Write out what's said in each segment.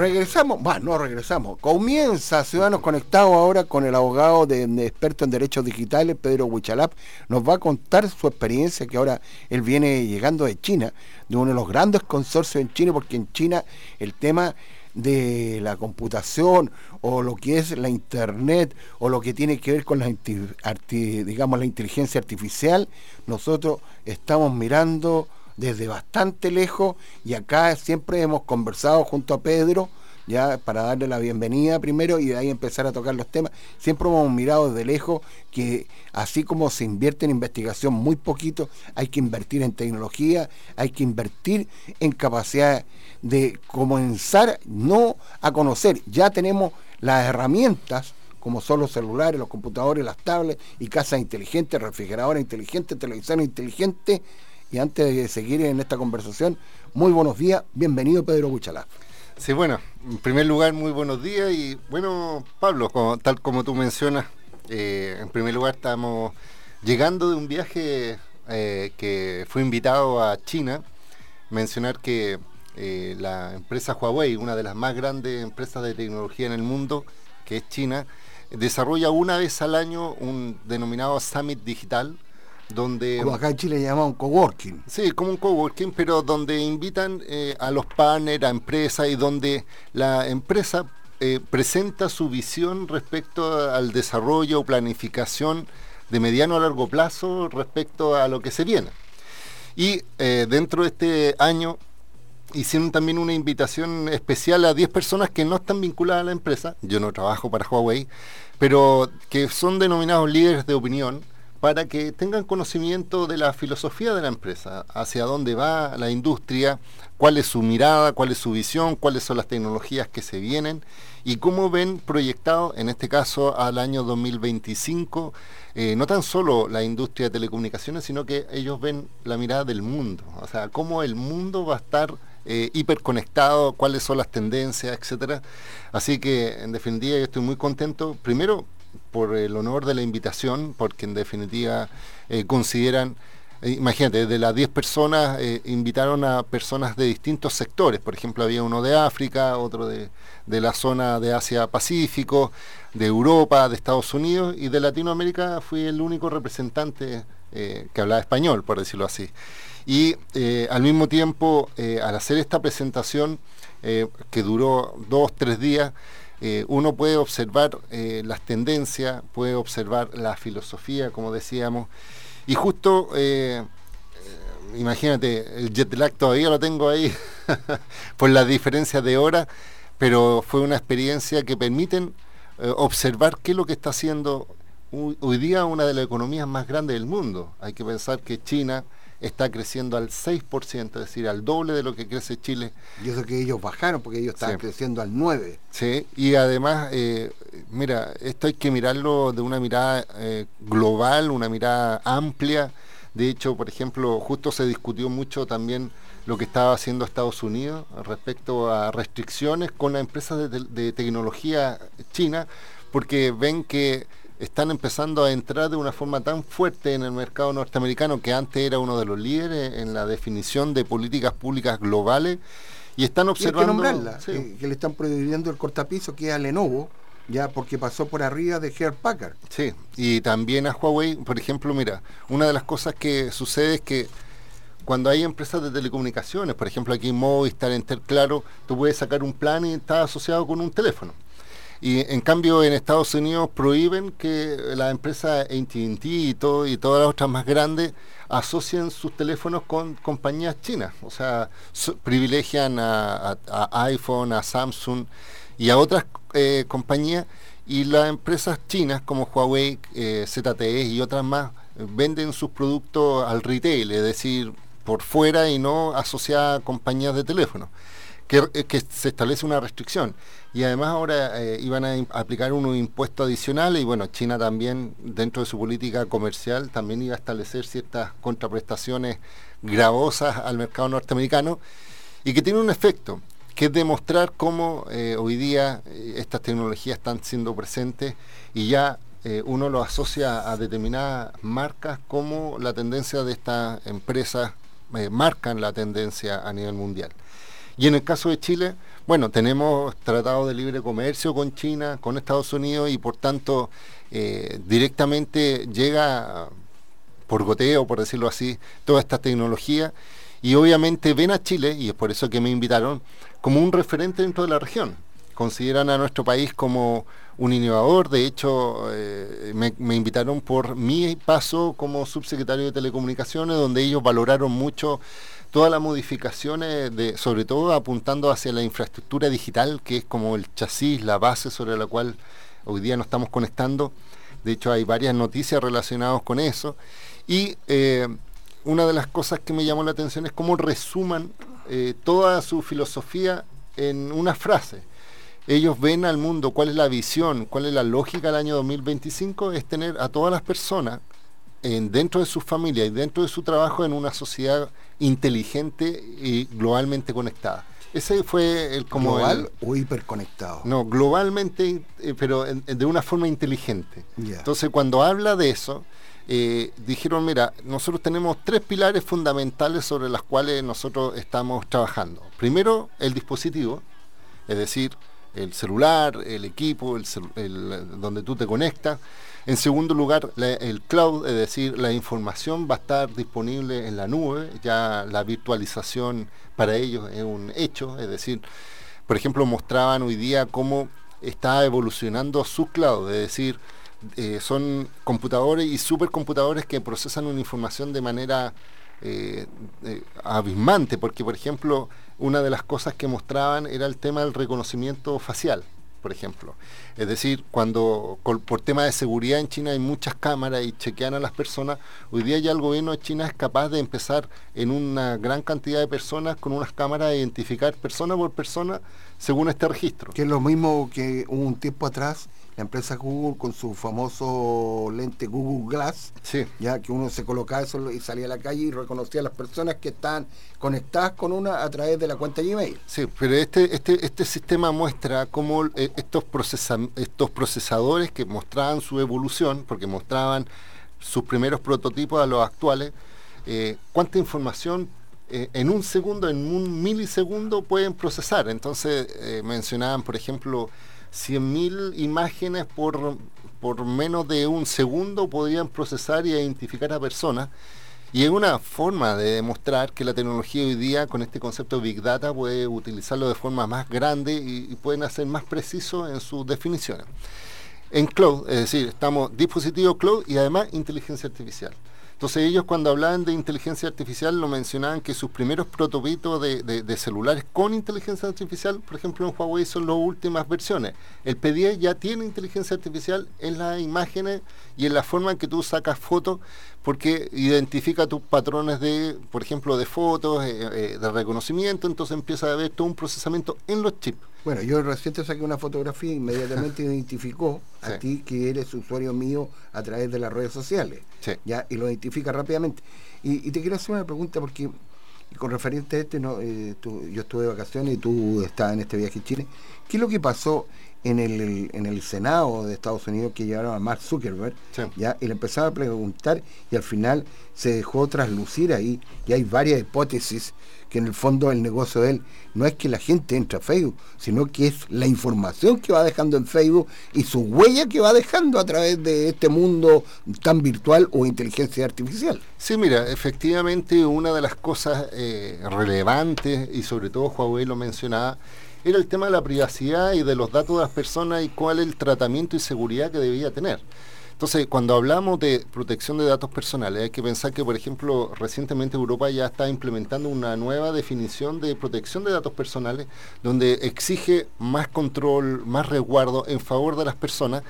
Regresamos, bueno, no regresamos. Comienza Ciudadanos Conectados ahora con el abogado de, experto en derechos digitales, Pedro Huichalap. Nos va a contar su experiencia, que ahora él viene llegando de China, de uno de los grandes consorcios en China, porque en China el tema de la computación o lo que es la internet o lo que tiene que ver con la, digamos, la inteligencia artificial, nosotros estamos mirando desde bastante lejos y acá siempre hemos conversado junto a Pedro ya para darle la bienvenida primero y de ahí empezar a tocar los temas. Siempre hemos mirado desde lejos que así como se invierte en investigación muy poquito, hay que invertir en tecnología, hay que invertir en capacidad de comenzar no a conocer, ya tenemos las herramientas como son los celulares, los computadores, las tablets y casas inteligentes, refrigeradores inteligentes, televisores inteligentes y antes de seguir en esta conversación, muy buenos días, bienvenido Pedro Buchalá. Sí, bueno, en primer lugar, muy buenos días y bueno, Pablo, tal como tú mencionas, eh, en primer lugar estamos llegando de un viaje eh, que fue invitado a China, mencionar que eh, la empresa Huawei, una de las más grandes empresas de tecnología en el mundo, que es China, desarrolla una vez al año un denominado Summit Digital, donde... Como acá en Chile le llaman coworking. Sí, como un coworking, pero donde invitan eh, a los partners, a empresas y donde la empresa eh, presenta su visión respecto al desarrollo o planificación de mediano a largo plazo respecto a lo que se viene. Y eh, dentro de este año hicieron también una invitación especial a 10 personas que no están vinculadas a la empresa, yo no trabajo para Huawei, pero que son denominados líderes de opinión para que tengan conocimiento de la filosofía de la empresa, hacia dónde va la industria, cuál es su mirada, cuál es su visión, cuáles son las tecnologías que se vienen y cómo ven proyectado, en este caso al año 2025, eh, no tan solo la industria de telecomunicaciones, sino que ellos ven la mirada del mundo, o sea, cómo el mundo va a estar eh, hiperconectado, cuáles son las tendencias, etcétera. Así que, en definitiva, yo estoy muy contento. Primero, por el honor de la invitación, porque en definitiva eh, consideran, eh, imagínate, de las 10 personas eh, invitaron a personas de distintos sectores, por ejemplo había uno de África, otro de, de la zona de Asia-Pacífico, de Europa, de Estados Unidos y de Latinoamérica fui el único representante que hablaba español, por decirlo así. Y al mismo tiempo, al hacer esta presentación, que duró dos, tres días, eh, uno puede observar eh, las tendencias, puede observar la filosofía, como decíamos, y justo, eh, imagínate, el jet lag todavía lo tengo ahí por las diferencias de hora, pero fue una experiencia que permiten observar qué es lo que está haciendo hoy día una de las economías más grandes del mundo. Hay que pensar que China está creciendo al 6%, es decir, al doble de lo que crece Chile. Y eso que ellos bajaron, porque ellos estaban creciendo al 9%. Sí, y además, eh, mira, esto hay que mirarlo de una mirada eh, global, una mirada amplia. De hecho, por ejemplo, justo se discutió mucho también lo que estaba haciendo Estados Unidos respecto a restricciones con las empresas de tecnología china, porque ven que están empezando a entrar de una forma tan fuerte en el mercado norteamericano que antes era uno de los líderes en la definición de políticas públicas globales y están observando nombrarla, eh, que le están prohibiendo el cortapiso que es a Lenovo ya porque pasó por arriba de Heart Packard. Sí, y también a Huawei, por ejemplo, mira, una de las cosas que sucede es que cuando hay empresas de telecomunicaciones, por ejemplo aquí Movistar, Enter, claro, tú puedes sacar un plan y está asociado con un teléfono. Y en cambio en Estados Unidos prohíben que la empresa AT&T y, todo, y todas las otras más grandes asocien sus teléfonos con compañías chinas. O sea, privilegian a, iPhone, a Samsung y a otras eh, compañías. Y las empresas chinas como Huawei, eh, ZTE y otras más venden sus productos al retail, es decir, por fuera y no asociadas a compañías de teléfono. Que, que se establece una restricción y además ahora eh, iban a aplicar unos impuestos adicionales y bueno, China también dentro de su política comercial también iba a establecer ciertas contraprestaciones gravosas al mercado norteamericano y que tiene un efecto, que es demostrar cómo eh, hoy día eh, estas tecnologías están siendo presentes y ya uno lo asocia a determinadas marcas como la tendencia de estas empresas marcan la tendencia a nivel mundial. Y en el caso de Chile, bueno, tenemos tratado de libre comercio con China, con Estados Unidos y por tanto eh, directamente llega por goteo, por decirlo así, toda esta tecnología y obviamente ven a Chile, y es por eso que me invitaron, como un referente dentro de la región. Consideran a nuestro país como un innovador, de hecho eh, me, invitaron por mi paso como subsecretario de Telecomunicaciones, donde ellos valoraron mucho todas las modificaciones, de, sobre todo apuntando hacia la infraestructura digital, que es como el chasis, la base sobre la cual hoy día nos estamos conectando. De hecho, hay varias noticias relacionadas con eso. Y eh, una de las cosas que me llamó la atención es cómo resuman eh, toda su filosofía en una frase. Ellos ven al mundo, cuál es la visión, cuál es la lógica del año 2025, es tener a todas las personas en, dentro de su familia y dentro de su trabajo en una sociedad inteligente y globalmente conectada. Ese fue el como global o hiperconectado. No, globalmente, eh, pero de una forma inteligente. Entonces, cuando habla de eso, eh, dijeron, mira, nosotros tenemos tres pilares fundamentales sobre las cuales nosotros estamos trabajando. Primero, el dispositivo, es decir, el celular, el equipo, el, donde tú te conectas. En segundo lugar, el cloud, es decir, la información va a estar disponible en la nube, ya la virtualización para ellos es un hecho, es decir, por ejemplo, mostraban hoy día cómo está evolucionando su cloud, es decir, eh, son computadores y supercomputadores que procesan una información de manera eh, eh, abismante, porque por ejemplo, una de las cosas que mostraban era el tema del reconocimiento facial, por ejemplo. Es decir, cuando por tema de seguridad en China hay muchas cámaras y chequean a las personas, hoy día ya el gobierno de China es capaz de empezar en una gran cantidad de personas con unas cámaras a identificar persona por persona según este registro. Que es lo mismo que un tiempo atrás la empresa Google con su famoso lente Google Glass, ya que uno se colocaba eso y salía a la calle y reconocía a las personas que están conectadas con una a través de la cuenta Gmail. Sí, pero este, este, este sistema muestra cómo eh, estos, estos procesadores que mostraban su evolución, porque mostraban sus primeros prototipos a los actuales, eh, cuánta información eh, en un segundo, en un milisegundo pueden procesar. Entonces mencionaban, por ejemplo, 100.000 imágenes por, por menos de un segundo podrían procesar y identificar a personas. Y es una forma de demostrar que la tecnología hoy día, con este concepto de Big Data, puede utilizarlo de forma más grande y, pueden hacer más preciso en sus definiciones. En cloud, es decir, estamos dispositivo cloud y además inteligencia artificial. Entonces ellos cuando hablaban de inteligencia artificial lo mencionaban que sus primeros prototipos de, celulares con inteligencia artificial, por ejemplo en Huawei son las últimas versiones. El P10 ya tiene inteligencia artificial en las imágenes y en la forma en que tú sacas fotos porque identifica tus patrones de, por ejemplo, de fotos, eh, eh, de reconocimiento, entonces empieza a haber todo un procesamiento en los chips. Bueno, yo recién saqué una fotografía e inmediatamente identificó a ti que eres usuario mío a través de las redes sociales. ¿ya? Y lo identifica rápidamente. Y, te quiero hacer una pregunta porque con referente a este, no, eh, yo estuve de vacaciones y tú estás en este viaje a Chile. ¿Qué es lo que pasó en el, en el Senado de Estados Unidos que llevaron a Mark Zuckerberg? ¿ya? Y le empezaron a preguntar y al final se dejó traslucir ahí y hay varias hipótesis que en el fondo el negocio de él no es que la gente entre a Facebook, sino que es la información que va dejando en Facebook y su huella que va dejando a través de este mundo tan virtual o inteligencia artificial. Sí, mira, efectivamente una de las cosas eh, relevantes, y sobre todo Huawei lo mencionaba, era el tema de la privacidad y de los datos de las personas y cuál es el tratamiento y seguridad que debía tener. Entonces, cuando hablamos de protección de datos personales, hay que pensar que, por ejemplo, recientemente Europa ya está implementando una nueva definición de protección de datos personales, donde exige más control, más resguardo en favor de las personas.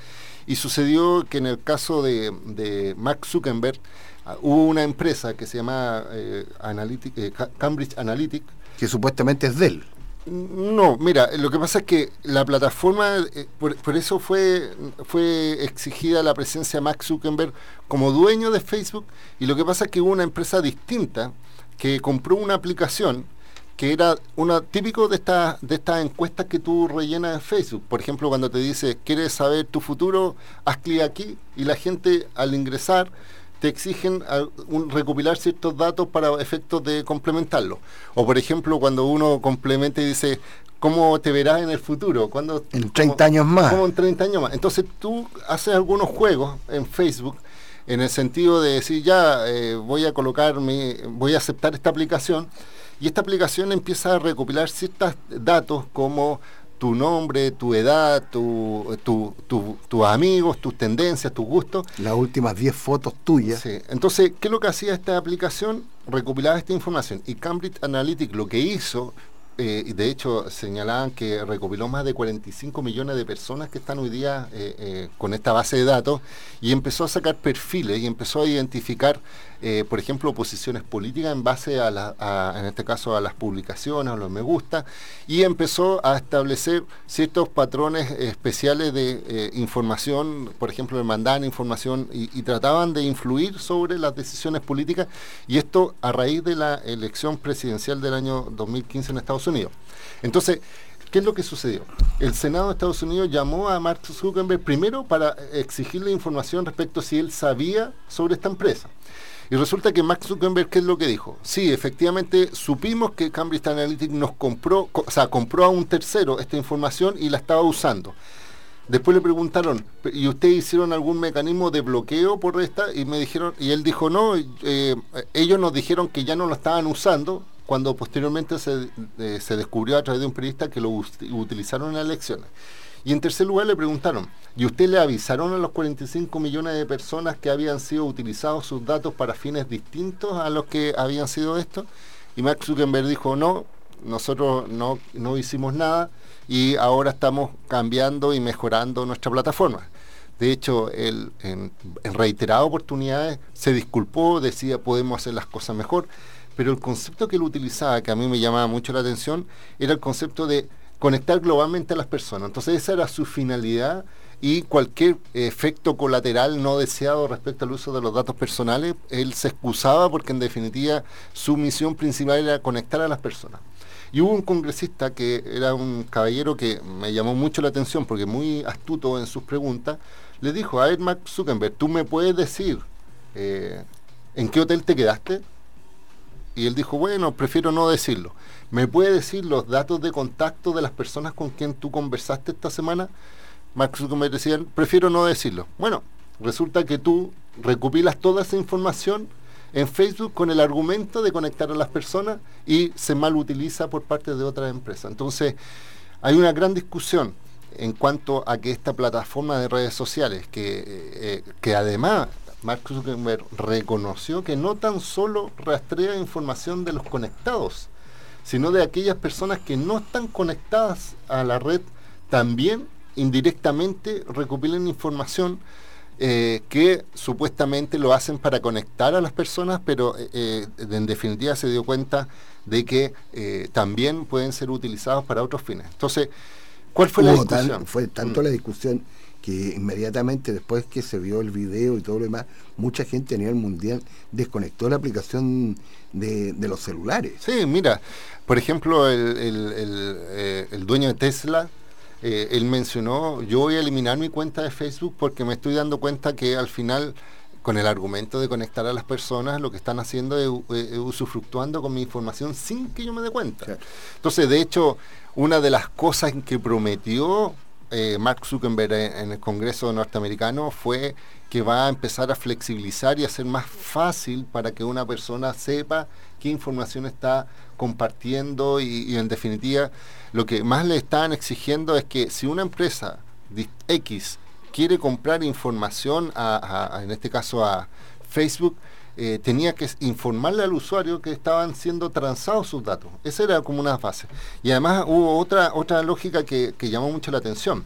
Y sucedió que en el caso de, de Mark Zuckerberg, ah, hubo una empresa que se llama eh, eh, Cambridge Analytic. Que supuestamente es de. No, mira, lo que pasa es que la plataforma, eh, por, eso fue, fue exigida la presencia de Max Zuckerberg como dueño de Facebook, y lo que pasa es que hubo una empresa distinta que compró una aplicación que era una típico de estas de estas encuestas que tú rellenas en Facebook. Por ejemplo, cuando te dice, ¿quieres saber tu futuro? Haz clic aquí y la gente al ingresar te exigen recopilar ciertos datos para efectos de complementarlo. O por ejemplo, cuando uno complementa y dice, ¿cómo te verás en el futuro? cuando En 30 años más. Como en 30 años más. Entonces tú haces algunos juegos en Facebook en el sentido de decir, ya eh, voy a colocar mi, voy a aceptar esta aplicación y esta aplicación empieza a recopilar ciertos datos como tu nombre, tu edad, tu, tus amigos, tus tendencias, tus gustos. Las últimas 10 fotos tuyas. Sí. Entonces, ¿qué es lo que hacía esta aplicación? Recopilaba esta información. Y Cambridge Analytics lo que hizo eh, de hecho señalaban que recopiló más de 45 millones de personas que están hoy día eh, eh, con esta base de datos y empezó a sacar perfiles y empezó a identificar, por ejemplo, posiciones políticas en base a, la, en este caso, a las publicaciones, a los me gusta, y empezó a establecer ciertos patrones especiales de información, por ejemplo, le mandaban información y trataban de influir sobre las decisiones políticas, y esto a raíz de la elección presidencial del año 2015 en Estados Unidos. Entonces, ¿qué es lo que sucedió? El Senado de Estados Unidos llamó a Mark Zuckerberg primero para exigirle información respecto a si él sabía sobre esta empresa. Y resulta que Mark Zuckerberg, ¿qué es lo que dijo? Sí, efectivamente, supimos que Cambridge Analytica nos compró, o sea, compró a un tercero esta información y la estaba usando. Después le preguntaron, ¿y ustedes hicieron algún mecanismo de bloqueo por esta? Y me dijeron, y él dijo, no, eh, ellos nos dijeron que ya no lo estaban usando, cuando posteriormente se, descubrió a través de un periodista que lo utilizaron en las elecciones. Y en tercer lugar le preguntaron, ¿y usted le avisaron a los 45 millones de personas que habían sido utilizados sus datos para fines distintos a los que habían sido estos? Y Mark Zuckerberg dijo, no, nosotros no, no hicimos nada y ahora estamos cambiando y mejorando nuestra plataforma. De hecho, él en reiteradas oportunidades se disculpó, decía podemos hacer las cosas mejor pero el concepto que él utilizaba, que a mí me llamaba mucho la atención, era el concepto de conectar globalmente a las personas. Entonces esa era su finalidad y cualquier efecto colateral no deseado respecto al uso de los datos personales, él se excusaba porque en definitiva su misión principal era conectar a las personas. Y hubo un congresista que era un caballero que me llamó mucho la atención porque muy astuto en sus preguntas, le dijo a Ed Mark Zuckerberg, ¿tú me puedes decir eh, en qué hotel te quedaste? Y él dijo, bueno, prefiero no decirlo. ¿Me puede decir los datos de contacto de las personas con quien tú conversaste esta semana? Mark Zuckerberg decía, prefiero no decirlo. Bueno, resulta que tú recopilas toda esa información en Facebook con el argumento de conectar a las personas y se mal utiliza por parte de otras empresas. Entonces, hay una gran discusión en cuanto a que esta plataforma de redes sociales, que, eh, que además Mark Zuckerberg reconoció que no tan solo rastrea información de los conectados, sino de aquellas personas que no están conectadas a la red, también indirectamente recopilan información eh, que supuestamente lo hacen para conectar a las personas, pero eh, eh, en definitiva se dio cuenta de que también pueden ser utilizados para otros fines. Entonces, ¿cuál fue la discusión? fue tanto mm. la discusión que inmediatamente después que se vio el video y todo lo demás, mucha gente a nivel mundial desconectó la aplicación de, los celulares. Sí, mira, por ejemplo, el, el, eh, dueño de Tesla, eh, él mencionó, yo voy a eliminar mi cuenta de Facebook porque me estoy dando cuenta que al final con el argumento de conectar a las personas, lo que están haciendo es, usufructuando con mi información sin que yo me dé cuenta. Entonces, de hecho, una de las cosas que prometió eh, Mark Zuckerberg en el Congreso norteamericano fue que va a empezar a flexibilizar y hacer más fácil para que una persona sepa qué información está compartiendo y, en definitiva lo que más le están exigiendo es que si una empresa X quiere comprar información en este caso a Facebook, eh, tenía que informarle al usuario que estaban siendo transados sus datos. Esa era como una fase. Y además hubo otra, otra lógica que, llamó mucho la atención,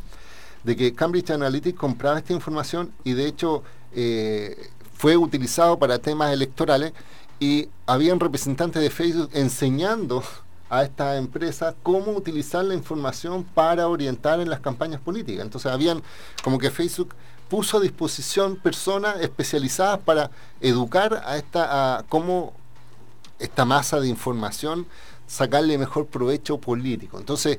de que Cambridge Analytica compraba esta información y de hecho eh, fue utilizado para temas electorales y habían representantes de Facebook enseñando a esta empresa cómo utilizar la información para orientar en las campañas políticas. Entonces habían como que Facebook puso a disposición personas especializadas para educar a esta a cómo esta masa de información sacarle mejor provecho político. Entonces,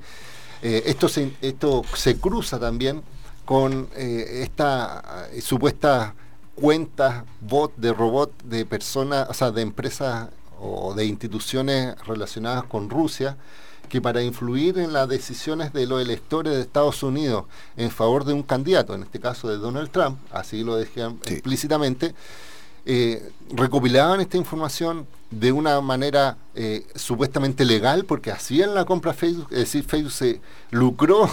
eh, esto, se, esto se cruza también con eh, esta eh, supuesta cuentas, bot de robot de personas, o sea, de empresas o de instituciones relacionadas con Rusia, que para influir en las decisiones de los electores de Estados Unidos en favor de un candidato, en este caso de Donald Trump, así lo decían explícitamente, eh, recopilaban esta información de una manera eh, supuestamente legal, porque hacían la compra Facebook, es decir, Facebook se lucró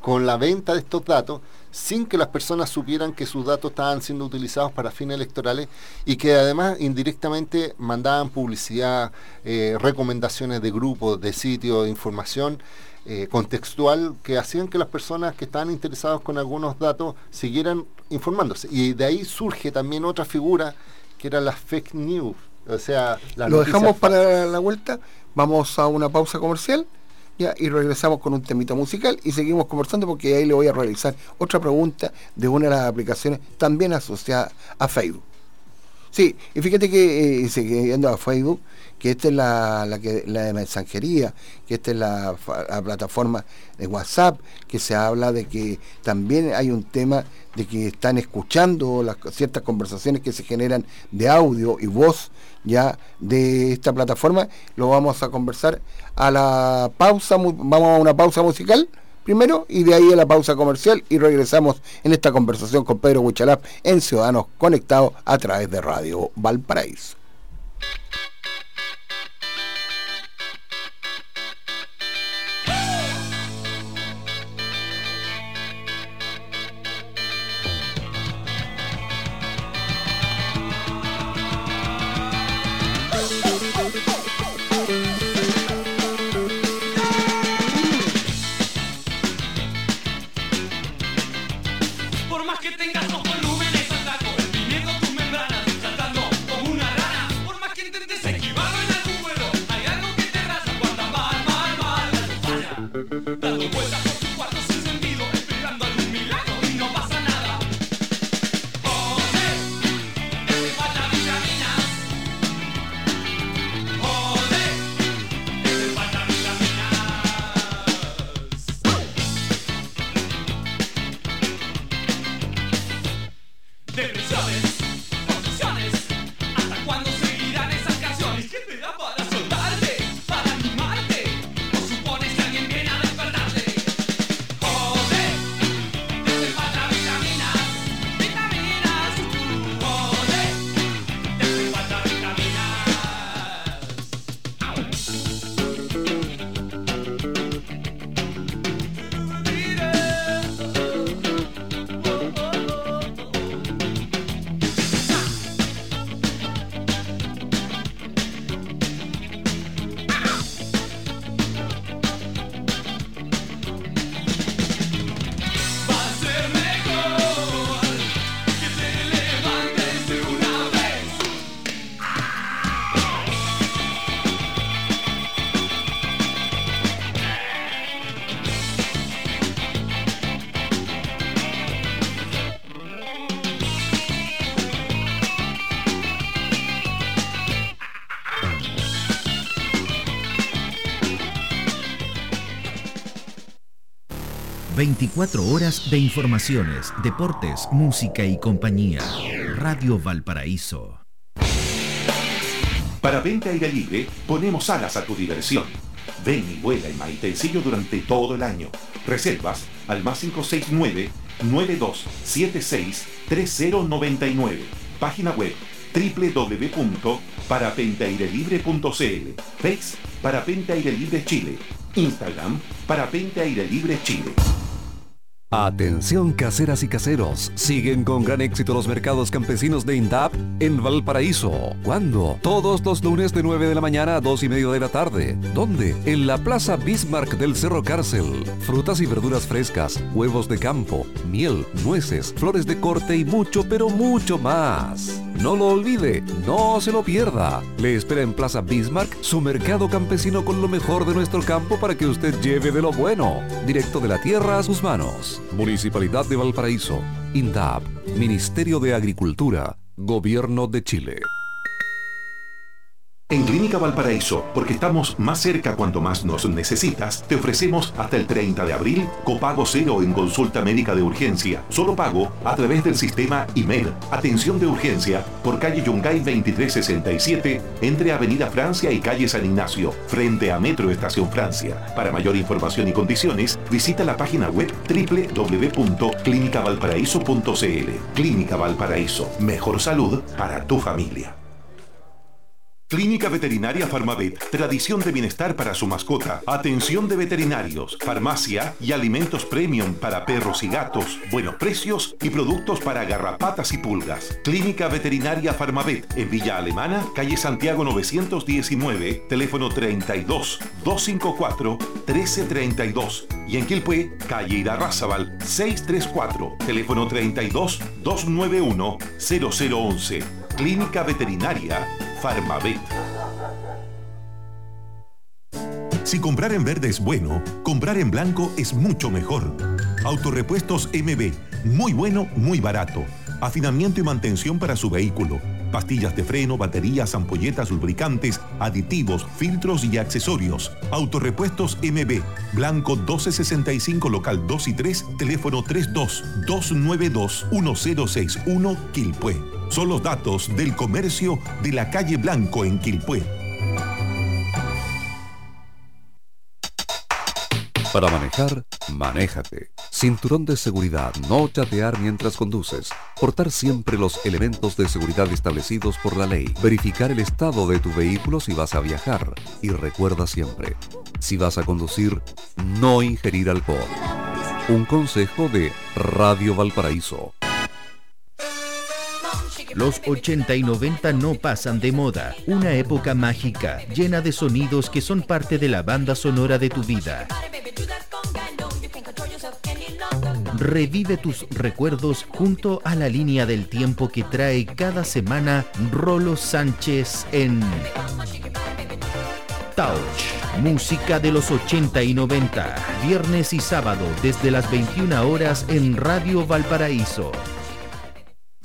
con la venta de estos datos sin que las personas supieran que sus datos estaban siendo utilizados para fines electorales y que además indirectamente mandaban publicidad, eh, recomendaciones de grupos, de sitios, de información eh, contextual que hacían que las personas que estaban interesadas con algunos datos siguieran informándose. Y de ahí surge también otra figura que era las fake news. O sea, lo dejamos para la vuelta, vamos a una pausa comercial y regresamos con un temito musical y seguimos conversando porque ahí le voy a realizar otra pregunta de una de las aplicaciones también asociada a Facebook. Sí, y fíjate que, eh, siguiendo a Facebook, que esta es la, la, de mensajería, que esta es la, plataforma de WhatsApp, que se habla de que también hay un tema de que están escuchando las ciertas conversaciones que se generan de audio y voz ya de esta plataforma. Lo vamos a conversar a la pausa, vamos a una pausa musical primero y de ahí a la pausa comercial y regresamos en esta conversación con Pedro Huichalap en Ciudadanos Conectados a través de Radio Valparaíso. Horas de informaciones, deportes, música y compañía. Radio Valparaíso. Para Venta Aire Libre ponemos alas a tu diversión. Ven y vuela en Maitencillo durante todo el año. Reservas al más 569 9276 3099. Página web www.parapentairelibre.cl Face Parapente Aire Libre Chile Instagram Parapente Aire Libre Chile Atención caseras y caseros, siguen con gran éxito los mercados campesinos de INDAP en Valparaíso. ¿Cuándo? Todos los lunes de 9 de la mañana a 2 y media de la tarde. ¿Dónde? En la Plaza Bismarck del Cerro Cárcel. Frutas y verduras frescas, huevos de campo, miel, nueces, flores de corte y mucho, pero mucho más. No lo olvide, no se lo pierda. Le espera en Plaza Bismarck su mercado campesino con lo mejor de nuestro campo para que usted lleve de lo bueno, directo de la tierra a sus manos. Municipalidad de Valparaíso, INDAP, Ministerio de Agricultura, Gobierno de Chile. En Clínica Valparaíso, porque estamos más cerca cuanto más nos necesitas, te ofrecemos hasta el 30 de abril copago cero en consulta médica de urgencia. Solo pago a través del sistema IMED. Atención de urgencia por calle Yungay 2367 entre Avenida Francia y calle San Ignacio, frente a Metro Estación Francia. Para mayor información y condiciones, visita la página web www.clinicavalparaíso.cl. Clínica Valparaíso. Mejor salud para tu familia. Clínica Veterinaria Farmavet, tradición de bienestar para su mascota, atención de veterinarios, farmacia y alimentos premium para perros y gatos, buenos precios y productos para garrapatas y pulgas. Clínica Veterinaria Farmavet, en Villa Alemana, calle Santiago 919, teléfono 32 254 1332 y en Quilpué, calle Irarrázaval 634, teléfono 32 291 0011. Clínica Veterinaria Farmavet. Si comprar en verde es bueno, comprar en blanco es mucho mejor. Autorepuestos MB, muy bueno, muy barato. Afinamiento y mantención para su vehículo. Pastillas de freno, baterías, ampolletas, lubricantes, aditivos, filtros y accesorios. Autorepuestos MB, Blanco 1265, local 2 y 3, teléfono 32 292 1061, Quilpué son los datos del comercio de la calle Blanco en Quilpué. Para manejar, manéjate. Cinturón de seguridad, no chatear mientras conduces. Portar siempre los elementos de seguridad establecidos por la ley. Verificar el estado de tu vehículo si vas a viajar. Y recuerda siempre, si vas a conducir, no ingerir alcohol. Un consejo de Radio Valparaíso. Los 80 y 90 no pasan de moda. Una época mágica, llena de sonidos que son parte de la banda sonora de tu vida. Revive tus recuerdos junto a la línea del tiempo que trae cada semana Rolo Sánchez en Touch. Música de los 80 y 90. Viernes y sábado desde las 21 horas en Radio Valparaíso.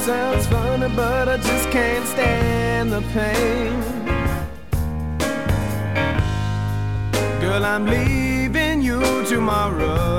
sounds funny, but I just can't stand the pain. Girl, I'm leaving you tomorrow.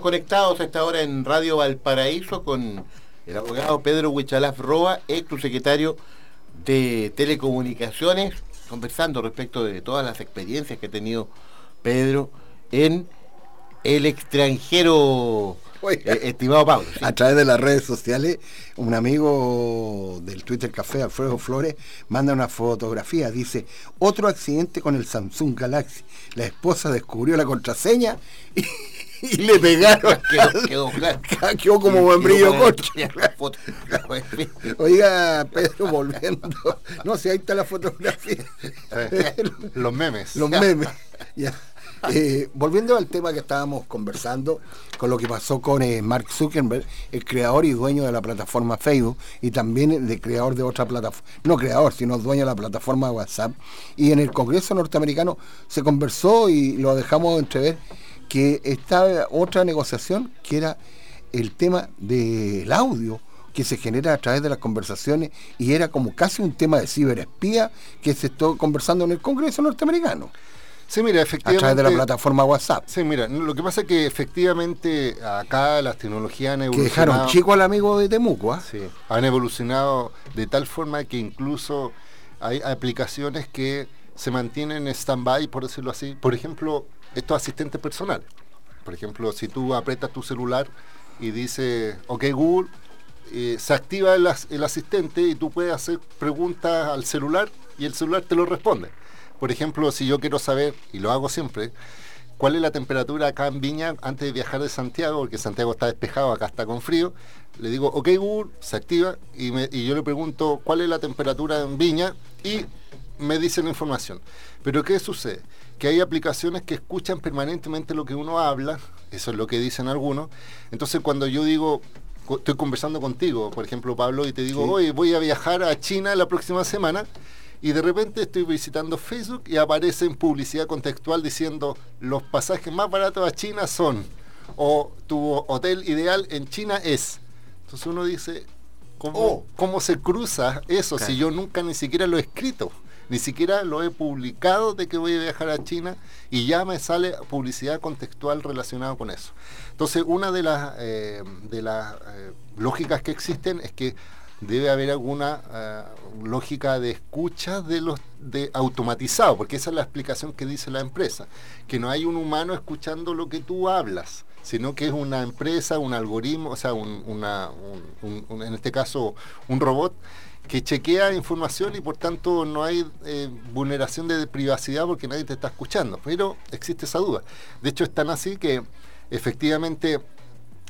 Conectados a esta hora en Radio Valparaíso con el abogado Pedro Huichalaf Roa, ex subsecretario de Telecomunicaciones, conversando respecto de todas las experiencias que ha tenido Pedro en el extranjero, Oiga. eh, estimado Pablo. sí. A través de las redes sociales, un amigo del Twitter Café, Alfredo Flores, manda una fotografía. Dice, otro accidente con el Samsung Galaxy. La esposa descubrió la contraseña y, y le pegaron. Quedó, quedó claro. Quedó como Quedó para coche. Oiga, Pedro, volviendo. No sé, ahí está la fotografía. Eh, los memes. Los memes. Ya. Eh, volviendo al tema que estábamos conversando, con lo que pasó con eh, Mark Zuckerberg, el creador y dueño de la plataforma Facebook, y también el creador de otra plataforma, no creador, sino dueño de la plataforma WhatsApp. Y en el Congreso norteamericano se conversó y lo dejamos entrever que estaba otra negociación que era el tema del audio que se genera a través de las conversaciones y era como casi un tema de ciberespía que se está conversando en el Congreso norteamericano Sí, mira, a efectivamente. través de la plataforma WhatsApp. Sí, mira, lo que pasa es que efectivamente acá las tecnologías han Que evolucionado. dejaron chico al amigo de Temuco, ¿ah? Sí, han evolucionado de tal forma que incluso hay aplicaciones que se mantienen en stand-by, por decirlo así. Por ejemplo, estos asistentes personales. Por ejemplo, si tú apretas tu celular y dice, ok Google, eh, se activa el, as- el asistente y tú puedes hacer preguntas al celular y el celular te lo responde. Por ejemplo, si yo quiero saber, y lo hago siempre, cuál es la temperatura acá en Viña antes de viajar de Santiago, porque Santiago está despejado, acá está con frío, le digo, ok Google, se activa y, y yo le pregunto cuál es la temperatura en Viña y me dice la información. Pero ¿qué sucede? Que hay aplicaciones que escuchan permanentemente lo que uno habla, eso es lo que dicen algunos, entonces cuando yo digo, estoy conversando contigo, por ejemplo Pablo, y te digo, Sí. hoy voy a viajar a China la próxima semana, y de repente estoy visitando Facebook y aparece en publicidad contextual diciendo los pasajes más baratos a China son o tu hotel ideal en China es. Entonces uno dice, ¿cómo, Oh. cómo se cruza eso si yo nunca ni siquiera lo he escrito? Ni siquiera lo he publicado de que voy a viajar a China y ya me sale publicidad contextual relacionada con eso. Entonces, una de las, eh, de las eh, lógicas que existen es que debe haber alguna eh, lógica de escucha de los de automatizado, porque esa es la explicación que dice la empresa, que no hay un humano escuchando lo que tú hablas, sino que es una empresa, un algoritmo, o sea, un- en este caso un robot que chequea información y por tanto no hay eh, vulneración de privacidad porque nadie te está escuchando, pero existe esa duda. De hecho es tan así que efectivamente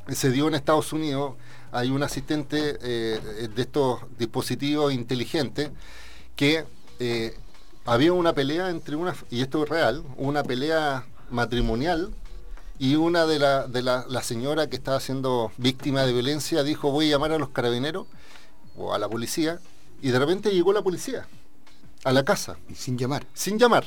se dio en Estados Unidos, hay un asistente eh, de estos dispositivos inteligentes que eh, había una pelea entre una, y esto es real, una pelea matrimonial y una de la, de la, la señora que estaba siendo víctima de violencia dijo voy a llamar a los carabineros o a la policía y de repente llegó la policía a la casa Y sin llamar. sin llamar.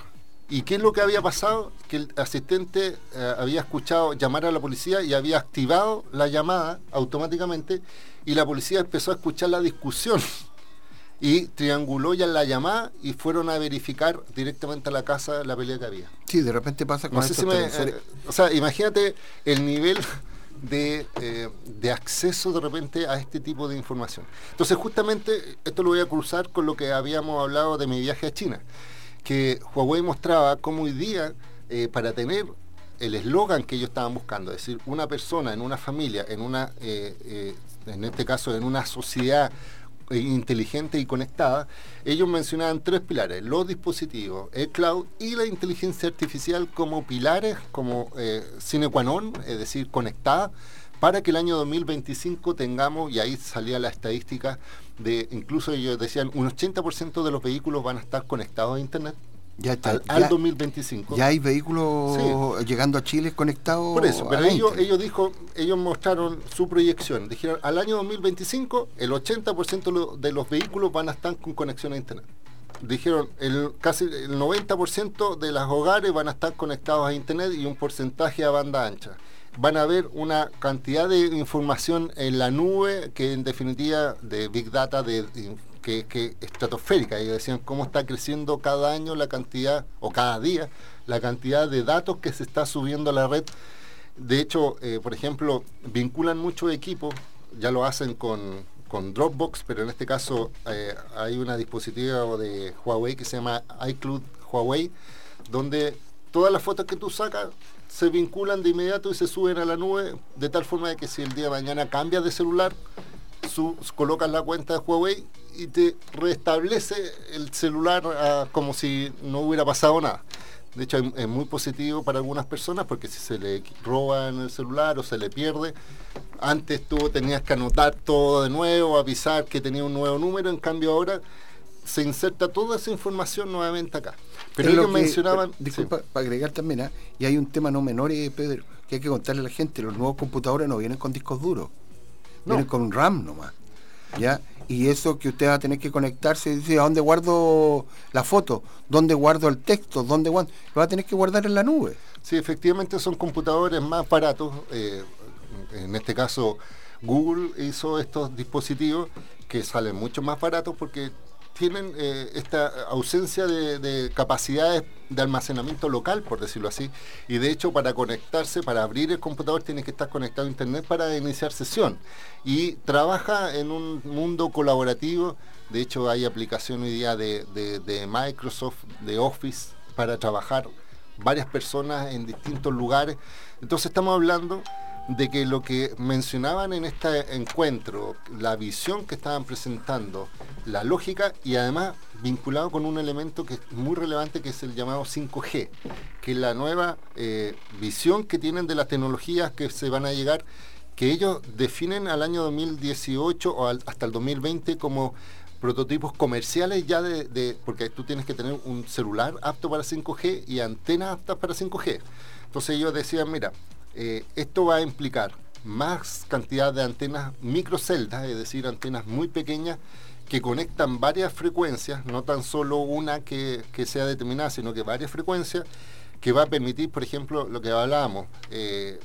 ¿Y qué es lo que había pasado? Que el asistente eh, había escuchado llamar a la policía y había activado la llamada automáticamente y la policía empezó a escuchar la discusión y trianguló ya la llamada y fueron a verificar directamente a la casa la pelea que había. Sí, de repente pasa con No sé si me, eh, o sea, imagínate el nivel de, eh, de acceso de repente a este tipo de información. Entonces, justamente, esto lo voy a cruzar con lo que habíamos hablado de mi viaje a China, que Huawei mostraba cómo hoy día, eh, para tener el eslogan que ellos estaban buscando, es decir, una persona en una familia, en una, eh, en este caso, en una sociedad inteligente y conectada, ellos mencionaban tres pilares, los dispositivos, el cloud y la inteligencia artificial como pilares, como eh, sine qua non, es decir, conectada, para que el año 2025 tengamos, y ahí salía la estadística de, incluso ellos decían, un 80% de los vehículos van a estar conectados a Internet. Ya está, al, al ya- 2025. Ya hay vehículos llegando a Chile conectados. Por eso, pero 20. ellos, ellos dijo, ellos mostraron su proyección. Dijeron, al año 2025, el 80% lo- de los vehículos van a estar con conexión a Internet. Dijeron, el, casi el 90% de los hogares van a estar conectados a Internet y un porcentaje a banda ancha. Van a haber una cantidad de información en la nube que en definitiva de Big Data de, que, que estratosférica. Ellos decían cómo está creciendo cada año la cantidad, o cada día, la cantidad de datos que se está subiendo a la red de hecho, eh, por ejemplo, vinculan muchos equipos, ya lo hacen con, con Dropbox, pero en este caso eh, hay una dispositivo de Huawei que se llama iCloud Huawei, donde todas las fotos que tú sacas se vinculan de inmediato y se suben a la nube, de tal forma de que si el día de mañana cambias de celular, su- colocas la cuenta de Huawei y te restablece el celular ah, como si no hubiera pasado nada. De hecho, es muy positivo para algunas personas porque si se le roban el celular o se le pierde, antes tú tenías que anotar todo de nuevo, avisar que tenía un nuevo número, en cambio ahora se inserta toda esa información nuevamente acá. Pero ellos que- mencionaban... Disculpa, para agregar también, ¿ah? y hay un tema no menor, eh, Pedro, que hay que contarle a la gente: los nuevos computadores no vienen con discos duros, No. vienen con RAM nomás. ¿Ya? Y eso que usted va a tener que conectarse, dice, ¿a dónde guardo la foto? ¿Dónde guardo el texto? ¿Dónde guardo? Lo va a tener que guardar en la nube. Sí, efectivamente son computadores más baratos. eh, en este caso, Google hizo estos dispositivos que salen mucho más baratos porque tienen eh, esta ausencia de, de capacidades de almacenamiento local, por decirlo así. Y de hecho, para conectarse, para abrir el computador, tienes que estar conectado a Internet para iniciar sesión. Y trabaja en un mundo colaborativo. De hecho, hay aplicación hoy día de Microsoft, de Office, para trabajar varias personas en distintos lugares. Entonces estamos hablando de que lo que mencionaban en este encuentro, la visión que estaban presentando, la lógica y además vinculado con un elemento que es muy relevante que es el llamado 5G, que es la nueva eh, visión que tienen de las tecnologías que se van a llegar, que ellos definen al año 2018 o hasta el 2020 como prototipos comerciales ya de, de- porque tú tienes que tener un celular apto para 5G y antenas aptas para 5G. Entonces ellos decían, mira, eh, esto va a implicar más cantidad de antenas microceldas, es decir, antenas muy pequeñas que conectan varias frecuencias, no tan solo una que, que sea determinada, sino que varias frecuencias, que va a permitir, por ejemplo, lo que hablábamos, eh,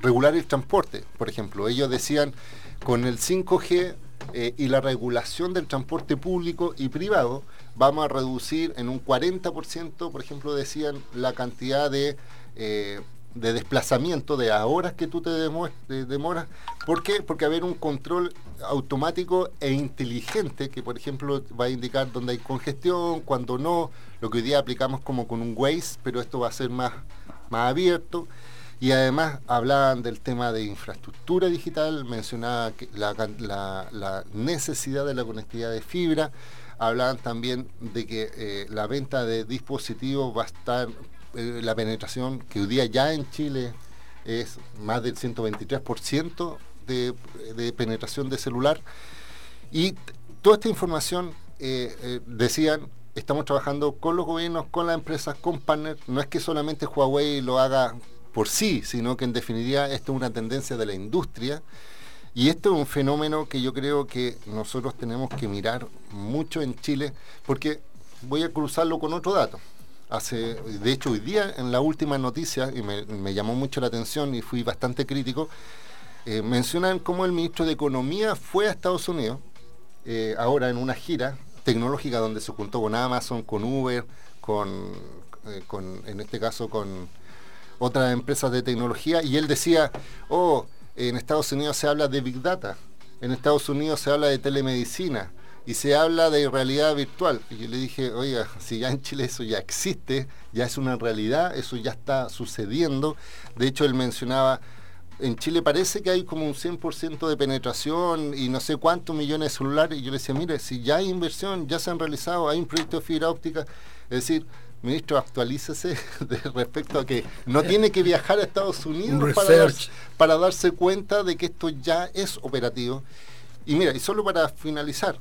regular el transporte. Por ejemplo, ellos decían, con el 5G eh, y la regulación del transporte público y privado, vamos a reducir en un 40%, por ejemplo, decían, la cantidad de, de desplazamiento de a horas que tú te demo- te demoras. ¿Por qué? Porque haber un control automático e inteligente que, por ejemplo, va a indicar dónde hay congestión, cuando no, lo que hoy día aplicamos como con un Waze, pero esto va a ser más, más abierto. Y además hablaban del tema de infraestructura digital, mencionaba la necesidad de la conectividad de fibra, hablaban también de que eh, la venta de dispositivos va a estar, eh, la penetración que hoy día ya en Chile es más del 123% de, de penetración de celular. Y toda esta información, eh, eh, decían, estamos trabajando con los gobiernos, con las empresas, con partners. No es que solamente Huawei lo haga por sí, sino que en definitiva esto es una tendencia de la industria. Y esto es un fenómeno que yo creo que nosotros tenemos que mirar mucho en Chile, porque voy a cruzarlo con otro dato. Hace, de hecho, hoy día en la última noticia, y me, llamó mucho la atención y fui bastante crítico, eh, mencionan cómo el ministro de Economía fue a Estados Unidos, eh, ahora en una gira tecnológica donde se juntó con Amazon, con Uber, eh, con en este caso con otras empresas de tecnología, y él decía, oh, en Estados Unidos se habla de Big Data, en Estados Unidos se habla de telemedicina, y se habla de realidad virtual. Y yo le dije, oiga, si ya en Chile eso ya existe, ya es una realidad, eso ya está sucediendo. De hecho, él mencionaba, en Chile parece que hay como un 100% de penetración y no sé cuántos millones de celulares. Y yo le decía, mire, si ya hay inversión, ya se han realizado, hay un proyecto de fibra óptica. Es decir, ministro, actualícese de respecto a que no tiene que viajar a Estados Unidos Un para, para darse cuenta de que esto ya es operativo. Y mira, y solo para finalizar,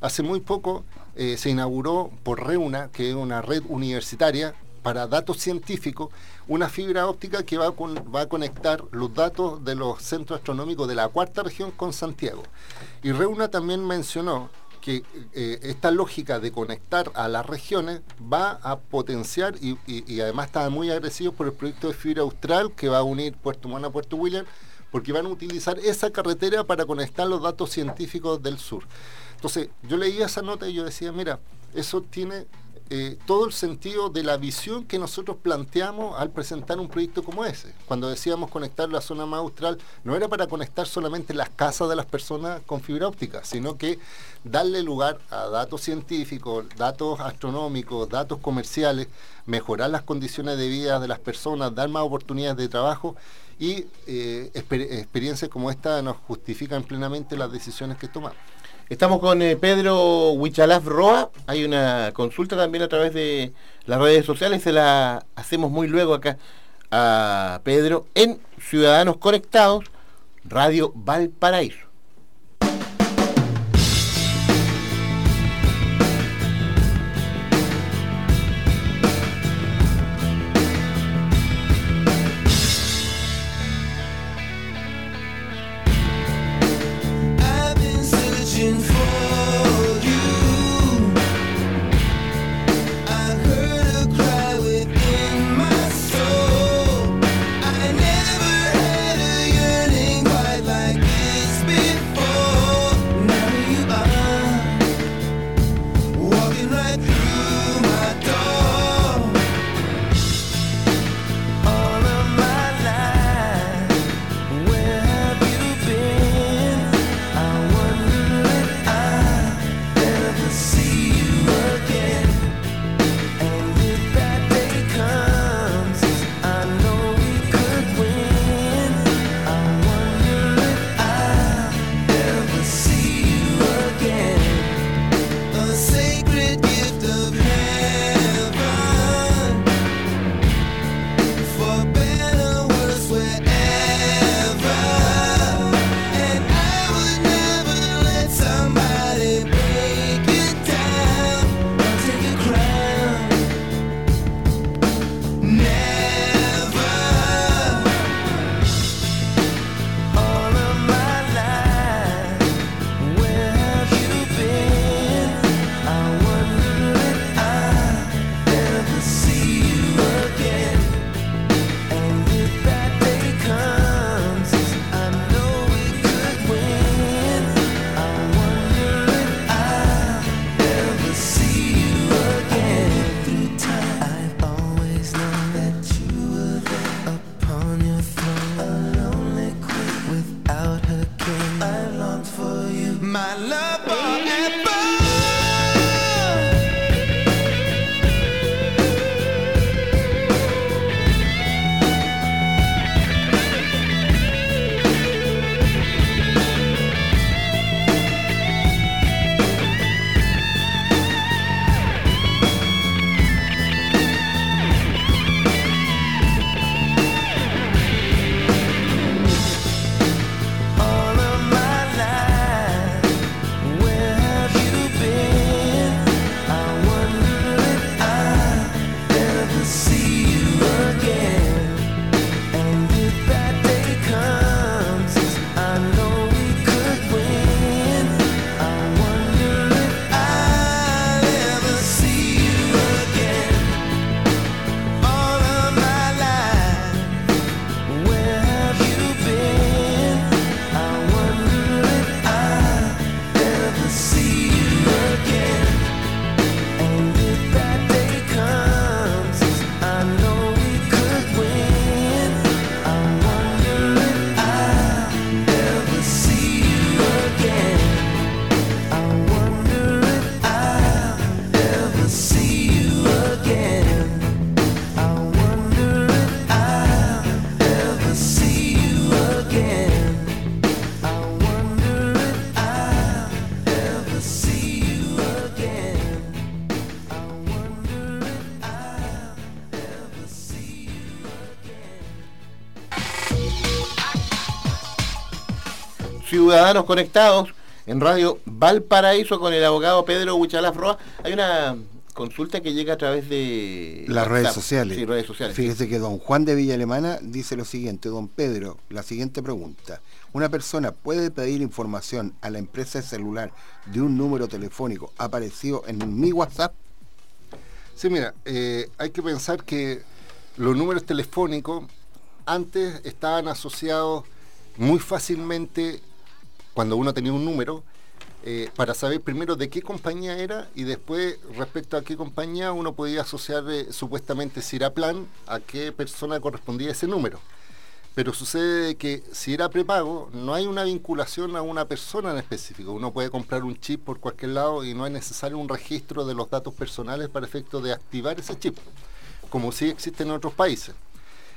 hace muy poco eh, se inauguró por Reuna, que es una red universitaria para datos científicos, una fibra óptica que va a, conectar los datos de los centros astronómicos de la cuarta región con Santiago. Y Reuna también mencionó que eh, esta lógica de conectar a las regiones va a potenciar y además está muy agresivo por el proyecto de fibra austral que va a unir Puerto Montt a Puerto William porque van a utilizar esa carretera para conectar los datos científicos del sur. Entonces, yo leía esa nota y yo decía, mira, eso tiene eh, todo el sentido de la visión que nosotros planteamos al presentar un proyecto como ese. Cuando decíamos conectar la zona más austral, no era para conectar solamente las casas de las personas con fibra óptica, sino que darle lugar a datos científicos, datos astronómicos, datos comerciales, mejorar las condiciones de vida de las personas, dar más oportunidades de trabajo y eh, exper- experiencias como esta nos justifican plenamente las decisiones que tomamos. Estamos con eh, Pedro Huichalaf Roa. Hay una consulta también a través de las redes sociales. Se la hacemos muy luego acá a Pedro en Ciudadanos Conectados, Radio Valparaíso. Ciudadanos Conectados, en Radio Valparaíso con el abogado Pedro Huichalaf Roa. Hay una consulta que llega a través de Las redes sociales. Sí, redes sociales. sí. Fíjese que don Juan de Villa Alemana dice lo siguiente, don Pedro, la siguiente pregunta. ¿Una persona puede pedir información a la empresa de celular de un número telefónico aparecido en mi WhatsApp? Sí, mira, eh, hay que pensar que los números telefónicos antes estaban asociados muy fácilmente cuando uno tenía un número eh, para saber primero de qué compañía era y después respecto a qué compañía uno podía asociar eh, supuestamente si era plan a qué persona correspondía ese número. Pero sucede que si era prepago, no hay una vinculación a una persona en específico. Uno puede comprar un chip por cualquier lado y no es necesario un registro de los datos personales para efecto de activar ese chip, como sí existe en otros países.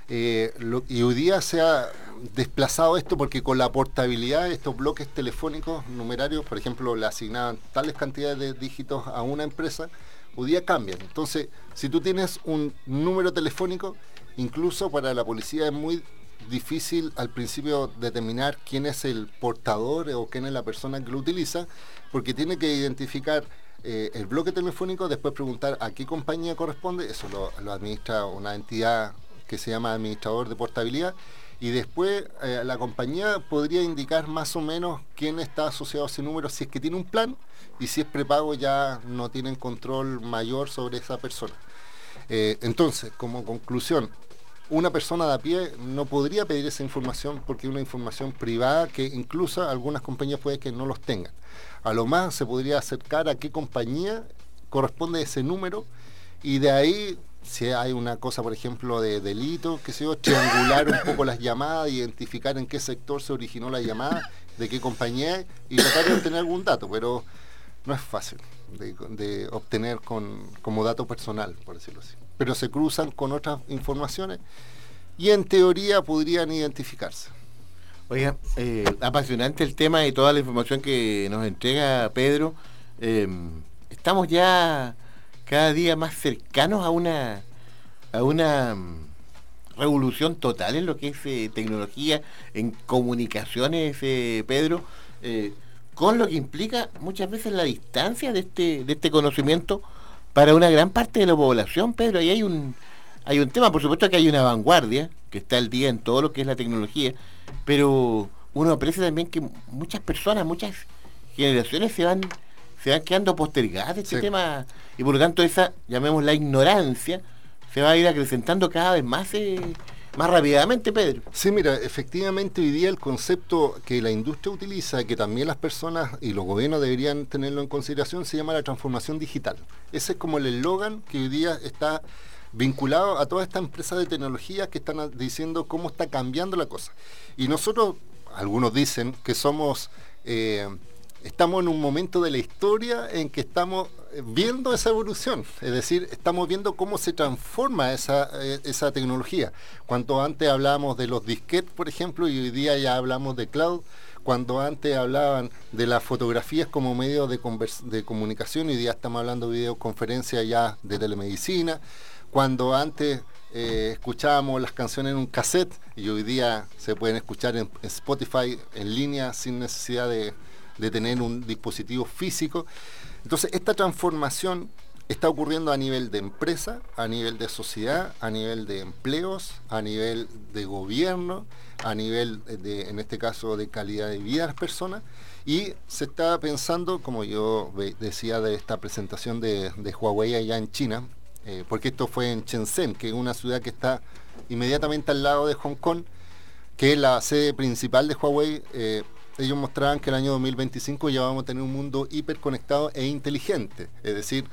Eh, y hoy día se ha desplazado esto porque con la portabilidad de estos bloques telefónicos numerarios, por ejemplo, le asignaban tales cantidades de dígitos a una empresa, hoy día cambian. Entonces, si tú tienes un número telefónico, incluso para la policía es muy difícil al principio determinar quién es el portador o quién es la persona que lo utiliza, porque tiene que identificar eh, el bloque telefónico, después preguntar a qué compañía corresponde, eso lo administra una entidad que se llama administrador de portabilidad, y después eh, la compañía podría indicar más o menos quién está asociado a ese número, si es que tiene un plan, y si es prepago ya no tienen control mayor sobre esa persona. Eh, entonces, como conclusión, una persona de a pie no podría pedir esa información porque es una información privada que incluso algunas compañías puede que no los tengan. A lo más se podría acercar a qué compañía corresponde ese número y de ahí, si hay una cosa, por ejemplo, de delito, que sé yo, triangular un poco las llamadas, identificar en qué sector se originó la llamada, de qué compañía y tratar de obtener algún dato, pero no es fácil de, de obtener con, como dato personal, por decirlo así. Pero se cruzan con otras informaciones y en teoría podrían identificarse. Oiga, eh, apasionante el tema y toda la información que nos entrega Pedro. Eh, estamos ya cada día más cercanos a una a una mm, revolución total en lo que es eh, tecnología, en comunicaciones, eh, Pedro, eh, con lo que implica muchas veces la distancia de este, de este conocimiento para una gran parte de la población, Pedro. Ahí hay un, hay un tema, por supuesto que hay una vanguardia que está al día en todo lo que es la tecnología, pero uno aprecia también que muchas personas, muchas generaciones se van se van quedando postergadas este Sí. tema y por lo tanto esa, llamémosla ignorancia, se va a ir acrecentando cada vez más eh, más rápidamente, Pedro. Sí, mira, efectivamente hoy día el concepto que la industria utiliza, que también las personas y los gobiernos deberían tenerlo en consideración, se llama la transformación digital. Ese es como el eslogan que hoy día está vinculado a todas estas empresas de tecnología que están diciendo cómo está cambiando la cosa. Y nosotros, algunos dicen que somos... eh, estamos en un momento de la historia en que estamos viendo esa evolución, es decir, estamos viendo cómo se transforma esa, eh, esa tecnología. Cuanto antes hablábamos de los disquetes, por ejemplo, y hoy día ya hablamos de cloud, cuando antes hablaban de las fotografías como medio de, de comunicación, hoy día estamos hablando de videoconferencia ya de telemedicina, cuando antes eh, escuchábamos las canciones en un cassette y hoy día se pueden escuchar en Spotify en línea sin necesidad de, de tener un dispositivo físico. Entonces, esta transformación está ocurriendo a nivel de empresa, a nivel de sociedad, a nivel de empleos, a nivel de gobierno, a nivel de, en este caso, de calidad de vida de las personas. Y se está pensando, como yo decía de esta presentación de, de Huawei allá en China, eh, porque esto fue en Shenzhen, que es una ciudad que está inmediatamente al lado de Hong Kong, que es la sede principal de Huawei. eh, ellos mostraban que el año 2025 ya vamos a tener un mundo hiperconectado e inteligente, es decir,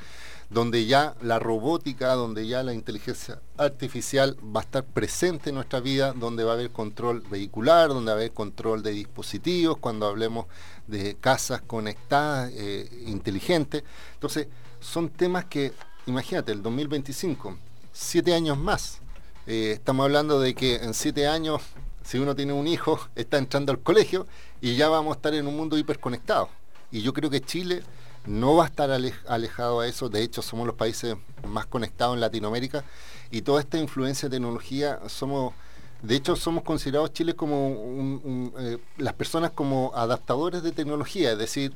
donde ya la robótica, donde ya la inteligencia artificial va a estar presente en nuestra vida, donde va a haber control vehicular, donde va a haber control de dispositivos, cuando hablemos de casas conectadas, eh, inteligentes. Entonces, son temas que, imagínate, el 2025, siete años más. Eh, estamos hablando de que en siete años, si uno tiene un hijo, está entrando al colegio y ya vamos a estar en un mundo hiperconectado. Y yo creo que Chile no va a estar ale- alejado a eso. De hecho, somos los países más conectados en Latinoamérica y toda esta influencia de tecnología somos De hecho, somos considerados Chile como un- eh, las personas como adaptadores de tecnología, es decir,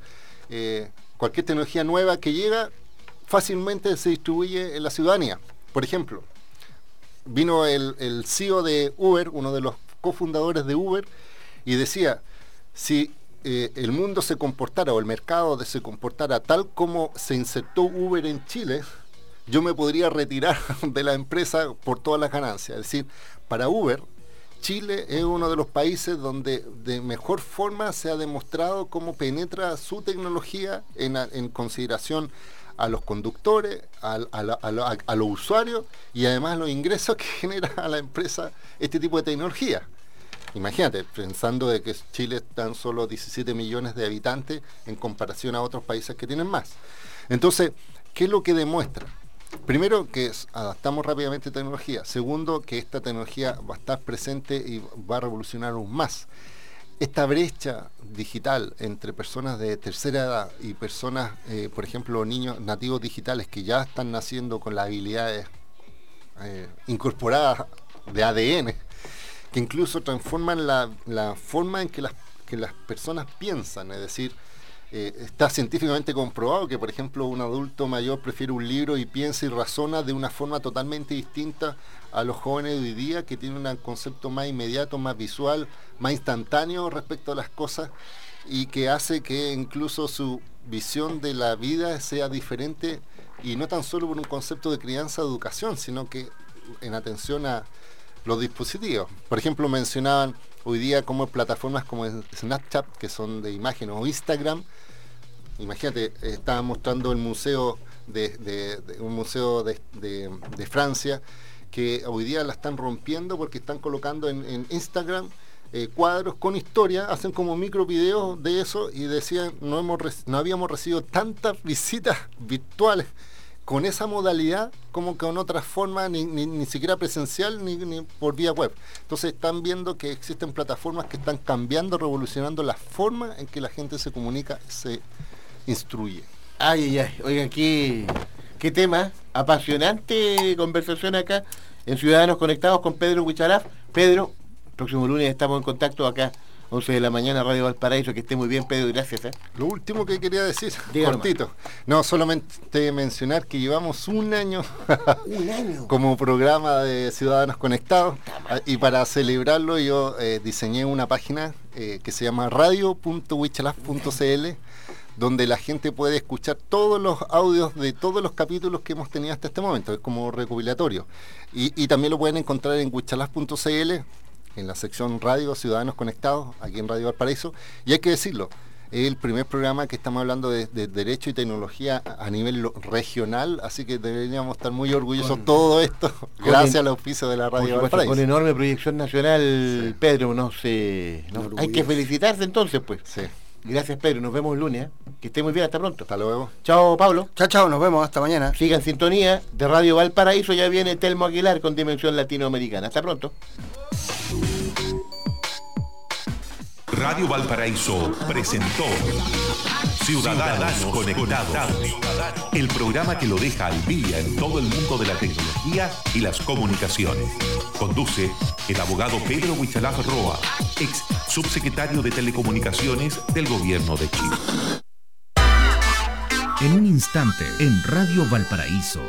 eh, cualquier tecnología nueva que llega fácilmente se distribuye en la ciudadanía. Por ejemplo, vino el CEO de Uber, uno de los cofundadores de Uber, y decía, si eh, el mundo se comportara o el mercado se comportara tal como se insertó Uber en Chile, yo me podría retirar de la empresa por todas las ganancias. Es decir, para Uber, Chile es uno de los países donde de mejor forma se ha demostrado cómo penetra su tecnología en, consideración a los conductores, a, a los usuarios y además los ingresos que genera a la empresa este tipo de tecnología. Imagínate, pensando de que Chile tan solo 17 millones de habitantes en comparación a otros países que tienen más. Entonces, ¿qué es lo que demuestra? Primero, que adaptamos rápidamente tecnología. Segundo, que esta tecnología va a estar presente y va a revolucionar aún más. Esta brecha digital entre personas de tercera edad y personas, eh, por ejemplo, niños nativos digitales que ya están naciendo con las habilidades eh, incorporadas de ADN, que incluso transforman la, la forma en que las, que las personas piensan, es decir, eh, está científicamente comprobado que, por ejemplo, un adulto mayor prefiere un libro y piensa y razona de una forma totalmente distinta a los jóvenes de hoy día que tienen un concepto más inmediato, más visual, más instantáneo respecto a las cosas y que hace que incluso su visión de la vida sea diferente y no tan solo por un concepto de crianza educación, sino que en atención a los dispositivos. Por ejemplo, mencionaban hoy día como plataformas como Snapchat, que son de imágenes, o Instagram, imagínate, estaban mostrando el museo de, un museo de, Francia que hoy día la están rompiendo porque están colocando en, Instagram eh, cuadros con historia, hacen como micro videos de eso y decían no hemos no habíamos recibido tantas visitas virtuales con esa modalidad como con otras formas, ni, ni- ni siquiera presencial ni, ni por vía web. Entonces están viendo que existen plataformas que están cambiando, revolucionando la forma en que la gente se comunica, se instruye. Ay, ay, ay. Oigan, qué, qué tema. Apasionante conversación acá en Ciudadanos Conectados con Pedro Huichalaf. Pedro, próximo lunes estamos en contacto acá, 11 de la mañana, Radio Valparaíso. Que esté muy bien, Pedro. Gracias. ¿eh? Lo último que quería decir, cortito. No, solamente mencionar que llevamos un año Un año. como programa de Ciudadanos Conectados y para celebrarlo yo eh, diseñé una página eh, que se llama radio.wichalaf.cl donde la gente puede escuchar todos los audios de todos los capítulos que hemos tenido hasta este momento, es como recopilatorio. Y, y también lo pueden encontrar en wichalaf.cl, en la sección Radio Ciudadanos Conectados, aquí en Radio Valparaíso. Y hay que decirlo, es el primer programa que estamos hablando de, de derecho y tecnología a nivel regional, así que deberíamos estar muy orgullosos de Con- todo esto, gracias en- al auspicio de la Radio supuesto, Valparaíso. con enorme proyección nacional, Pedro. No sé. no- hay que felicitarse entonces, pues. Sí, Gracias, Pedro. Nos vemos el lunes. ¿eh? Que esté muy bien. Hasta pronto. hasta luego. Chao, Pablo. Chao, chao, nos vemos hasta mañana. Siga en sintonía de Radio Valparaíso. Ya viene Telmo Aguilar con Dimensión Latinoamericana. Hasta pronto. Radio Valparaíso presentó Ciudadanos Conectados, el programa que lo deja al día en todo el mundo de la tecnología y las comunicaciones. Conduce el abogado Pedro Huichalaf Roa, ex subsecretario de Telecomunicaciones del Gobierno de Chile. En un instante, en Radio Valparaíso,